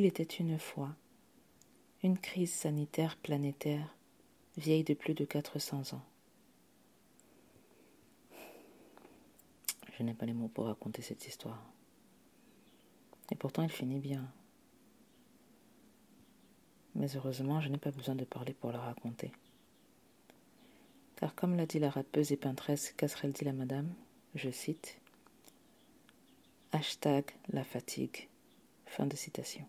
Il était une fois une crise sanitaire planétaire vieille de plus de 400 ans. Je n'ai pas les mots pour raconter cette histoire. Et pourtant, elle finit bien. Mais heureusement, je n'ai pas besoin de parler pour la raconter. Car comme l'a dit la rappeuse et peintresse Casserelle dit la madame, je cite Hashtag la fatigue. Fin de citation.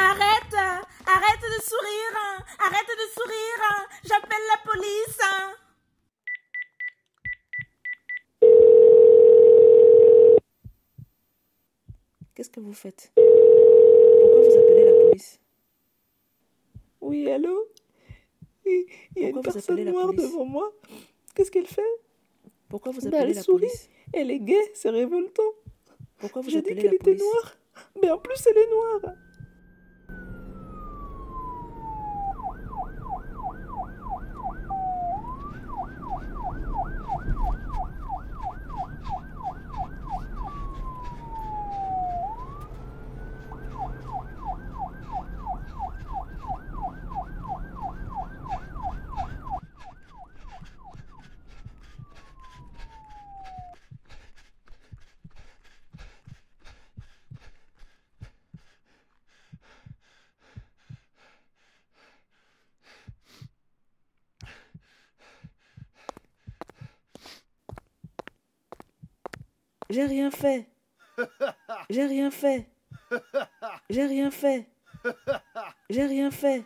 Arrête Arrête de sourire Arrête de sourire J'appelle la police Qu'est-ce que vous faites? Pourquoi vous appelez la police? Oui, allô? Il y a une Pourquoi personne noire devant moi. Qu'est-ce qu'elle fait? Pourquoi vous Ben, appelez Elle la sourit. police? Elle est gaie, c'est révoltant. Pourquoi vous J'ai dit qu'elle était noire. Mais en plus, elle est noire. J'ai rien fait. J'ai rien fait. J'ai rien fait. J'ai rien fait.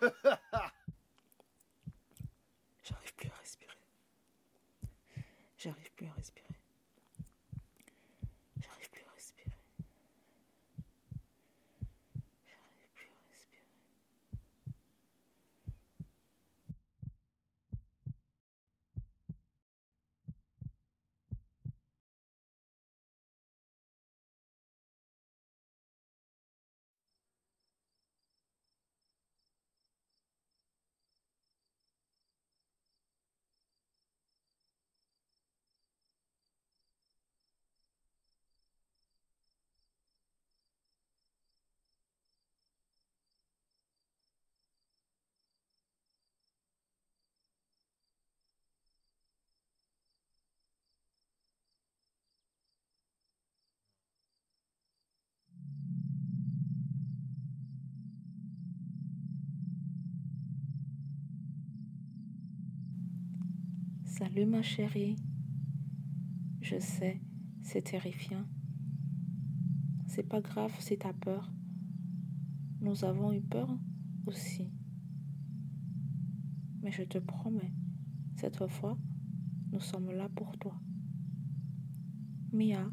Salut ma chérie. Je sais, c'est terrifiant. C'est pas grave si t'as peur. Nous avons eu peur aussi. Mais je te promets, cette fois, nous sommes là pour toi. Mia,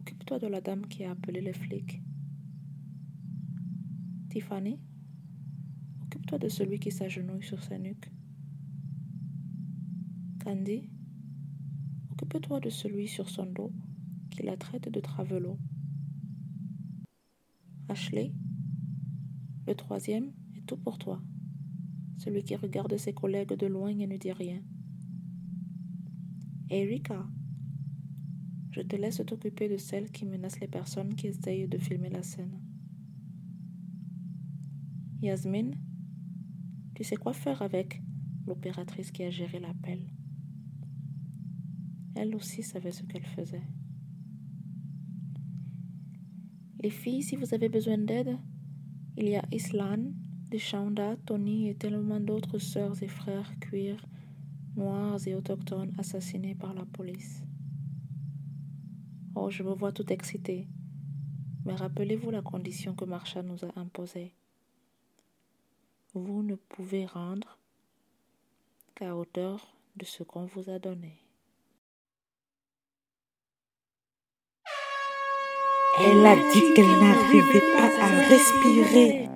occupe-toi de la dame qui a appelé les flics. Tiffany, occupe-toi de celui qui s'agenouille sur sa nuque. Candy, occupe-toi de celui sur son dos qui la traite de travelo. Ashley, le troisième, est tout pour toi, celui qui regarde ses collègues de loin et ne dit rien. Erika, je te laisse t'occuper de celle qui menace les personnes qui essayent de filmer la scène. Yasmine, tu sais quoi faire avec l'opératrice qui a géré l'appel? Elle aussi savait ce qu'elle faisait. Les filles, si vous avez besoin d'aide, il y a Islan, Deshanda, Tony et tellement d'autres sœurs et frères cuir, noirs et autochtones assassinés par la police. Oh, je me vois tout excitée. Mais rappelez-vous la condition que Marsha nous a imposée. Vous ne pouvez rendre qu'à hauteur de ce qu'on vous a donné. Elle a dit qu'elle n'arrivait pas à respirer.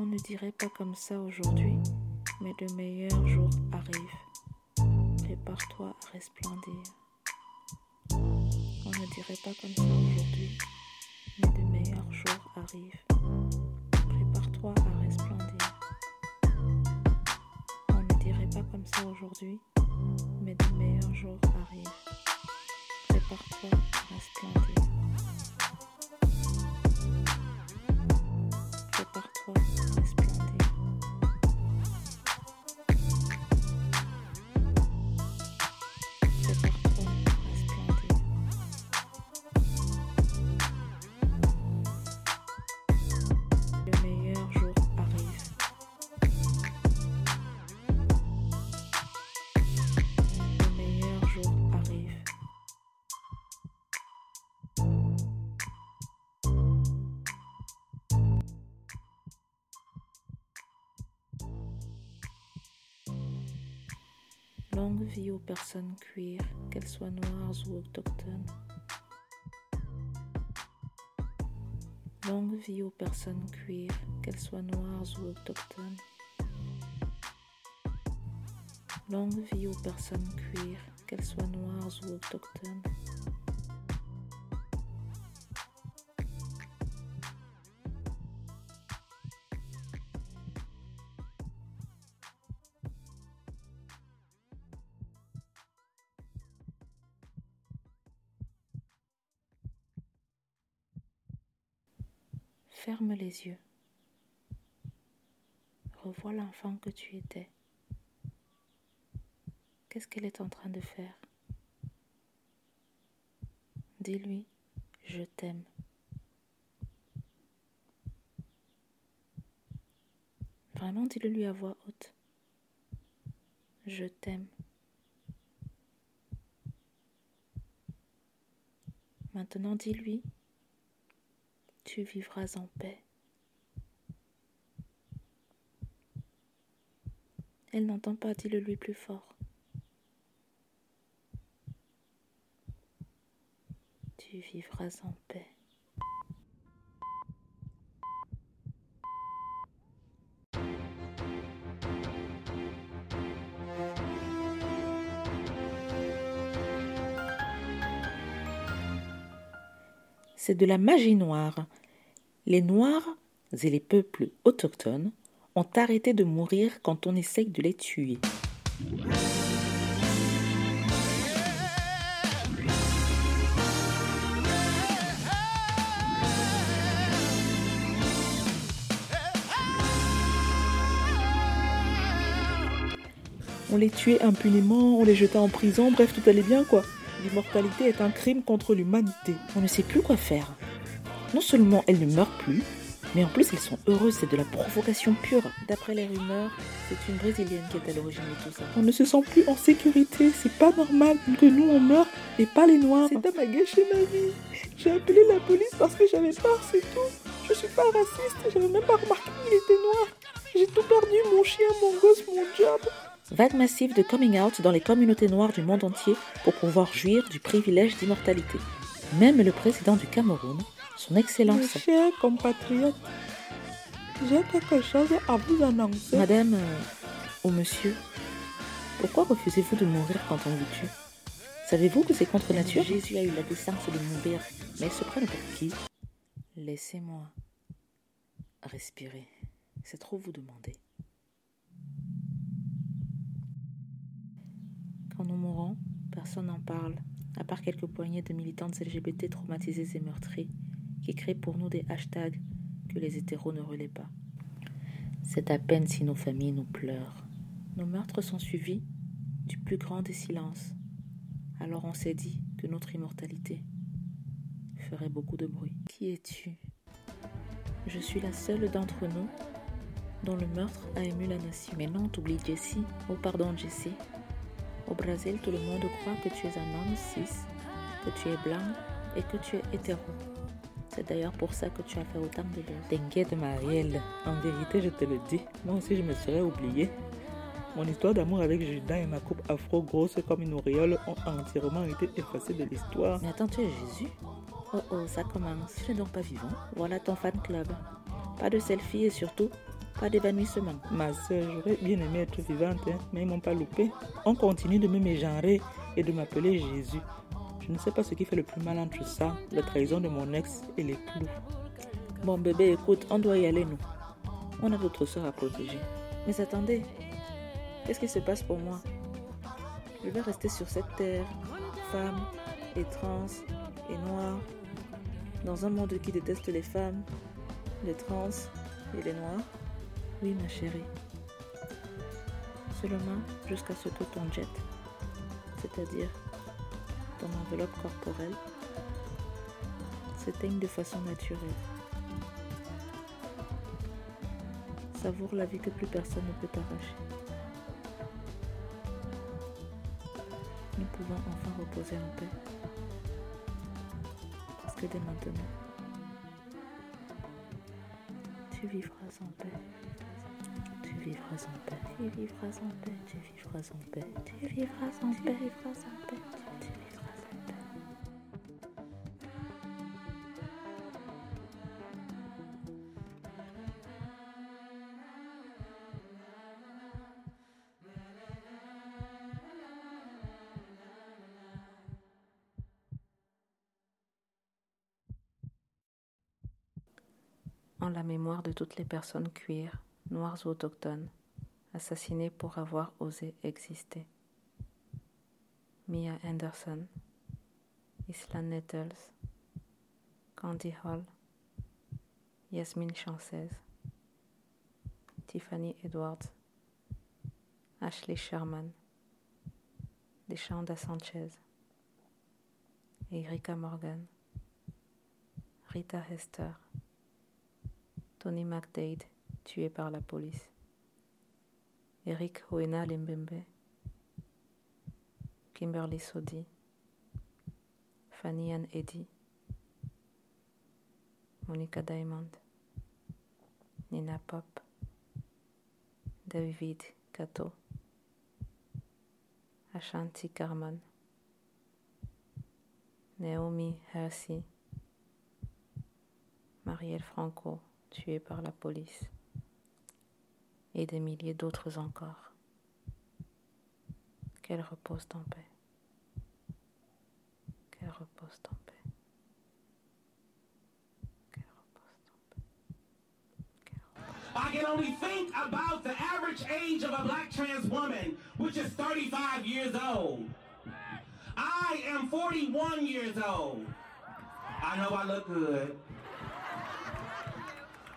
On ne dirait pas comme ça aujourd'hui, mais de meilleurs jours arrivent. Prépare-toi à resplendir. On ne dirait pas comme ça aujourd'hui, mais de meilleurs jours arrivent. Prépare-toi à resplendir. On ne dirait pas comme ça aujourd'hui, mais de meilleurs jours arrivent. Prépare-toi à resplendir. Longue vie aux personnes cuir, qu'elles soient noires ou autochtones. Longue vie aux personnes cuir, qu'elles soient noires ou autochtones. Longue vie aux personnes cuir, qu'elles soient noires ou autochtones. Ferme les yeux. Revois l'enfant que tu étais. Qu'est-ce qu'elle est en train de faire? Dis-lui, je t'aime. Vraiment, dis-le lui à voix haute. Je t'aime. Maintenant, dis-lui, tu vivras en paix. Elle n'entend pas, dis-le lui plus fort. Tu vivras en paix. C'est de la magie noire. Les Noirs et les peuples autochtones ont arrêté de mourir quand on essaye de les tuer. On les tuait impunément, on les jetait en prison, bref, tout allait bien quoi. L'immortalité est un crime contre l'humanité. On ne sait plus quoi faire. Non seulement elles ne meurent plus, mais en plus elles sont heureuses, c'est de la provocation pure. D'après les rumeurs, c'est une Brésilienne qui est à l'origine de tout ça. On ne se sent plus en sécurité, c'est pas normal que nous on meure et pas les noirs. Cet homme a gâché ma vie. J'ai appelé la police parce que j'avais peur, c'est tout. Je suis pas raciste, j'avais même pas remarqué qu'il était noir. J'ai tout perdu, mon chien, mon gosse, mon job. Vague massive de coming out dans les communautés noires du monde entier pour pouvoir jouir du privilège d'immortalité. Même le président du Cameroun, son Excellence. Mes chers compatriotes, j'ai quelque chose à vous annoncer. Madame euh, ou monsieur, pourquoi refusez-vous de mourir quand on vous tue? Savez-vous que c'est contre nature? Jésus a eu la décence de mourir, mais il se prennent pour qui? Laissez-moi respirer. C'est trop vous demander. Quand nous mourons, personne n'en parle, à part quelques poignées de militantes LGBT traumatisées et meurtries, qui créent pour nous des hashtags que les hétéros ne relaient pas. C'est à peine si nos familles nous pleurent. Nos meurtres sont suivis du plus grand des silences. Alors on s'est dit que notre immortalité ferait beaucoup de bruit. Qui es-tu? Je suis la seule d'entre nous dont le meurtre a ému la nation. Mais non, t'oublies Jessie. Oh pardon Jessie. Au Brésil, tout le monde croit que tu es un homme cis, que tu es blanc et que tu es hétéro. C'est d'ailleurs pour ça que tu as fait autant de buzz. T'inquiète Marielle, en vérité je te le dis, moi aussi je me serais oublié. Mon histoire d'amour avec Judas et ma coupe afro grosse comme une auréole ont entièrement été effacées de l'histoire. Mais attends, tu es Jésus? Oh oh, ça commence. Tu n'es donc pas vivant? Voilà ton fan club. Pas de selfie et surtout, pas d'évanouissement. Ma soeur, j'aurais bien aimé être vivante, hein, mais ils m'ont pas loupé. On continue de me mégenrer et de m'appeler Jésus. Je ne sais pas ce qui fait le plus mal entre ça, la trahison de mon ex et les. Bon bébé, écoute, on doit y aller nous. On a d'autres soeurs à protéger. Mais attendez, qu'est-ce qui se passe pour moi? Je vais rester sur cette terre, femme et trans et noire, dans un monde qui déteste les femmes, les trans et les noirs. Oui, ma chérie. Seulement jusqu'à ce que ton jet, c'est-à-dire ton enveloppe corporelle, s'éteigne de façon naturelle. Savoure la vie que plus personne ne peut t'arracher. Nous pouvons enfin reposer en paix. Parce que dès maintenant, tu vivras en paix. Tu vivras en paix. Tu vivras en paix. Tu vivras en paix. Tu vivras en paix. Tu vivras en paix. De toutes les personnes cuir, noires ou autochtones, assassinées pour avoir osé exister. Mia Anderson, Isla Nettles, Candy Hall, Yasmine Chances, Tiffany Edwards, Ashley Sherman, Deschanda Sanchez, Erika Morgan, Rita Hester, Tony McDade, tué par la police. Eric Hoena Limbembe, Kimberly Sodi, Fanny Ann Eddy, Monica Diamond, Nina Pop, David Kato, Ashanti Carmon, Naomi Hersey, Marielle Franco, tués par la police et des milliers d'autres encore. Qu'elle repose en paix. Qu'elle repose en paix. Qu'elle repose en paix. I can only think about the average age of a black trans woman, which is 35 years old. I am 41 years old. I know I look good.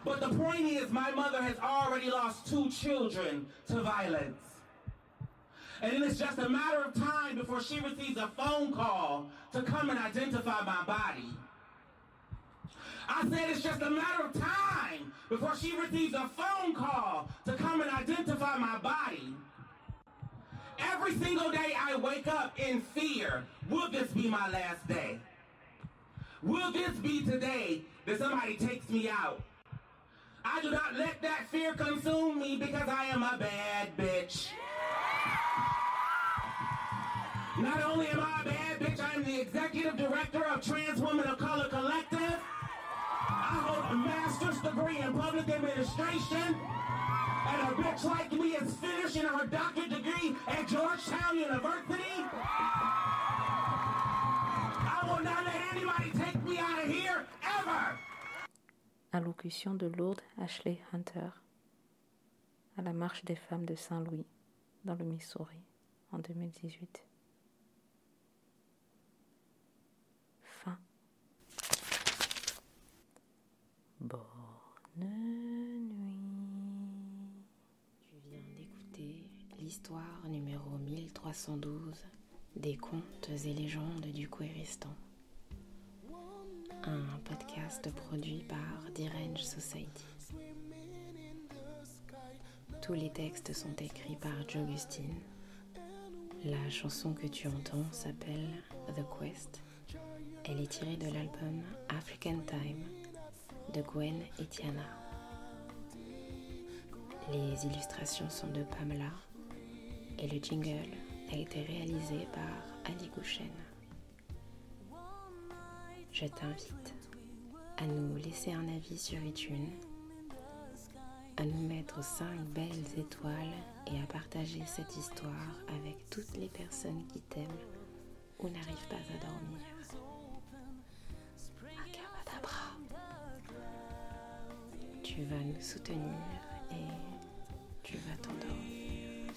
But the point is, my mother has already lost two children to violence. And it's just a matter of time before she receives a phone call to come and identify my body. I said it's just a matter of time before she receives a phone call to come and identify my body. Every single day I wake up in fear. Will this be my last day? Will this be today that somebody takes me out? I do not let that fear consume me because I am a bad bitch. Not only am I a bad bitch, I am the executive director of Trans Women of Color Collective. I hold a master's degree in public administration. And a bitch like me is finishing her doctorate degree at Georgetown University. Allocution de Lourdes Ashley Hunter à la marche des femmes de Saint-Louis dans le Missouri en 2018. Fin. Bonne nuit. Tu viens d'écouter l'histoire numéro 1312 des contes et légendes du Kouéristan. Un podcast produit par Direnge Society. Tous les textes sont écrits par Jogustine. La chanson que tu entends s'appelle The Quest. Elle est tirée de l'album African Time de Gwen et Tiana. Les illustrations sont de Pamela et le jingle a été réalisé par Ali Gouchen. Je t'invite à nous laisser un avis sur iTunes, à nous mettre 5 belles étoiles et à partager cette histoire avec toutes les personnes qui t'aiment ou n'arrivent pas à dormir. Akabadabra. Tu vas nous soutenir et tu vas t'endormir.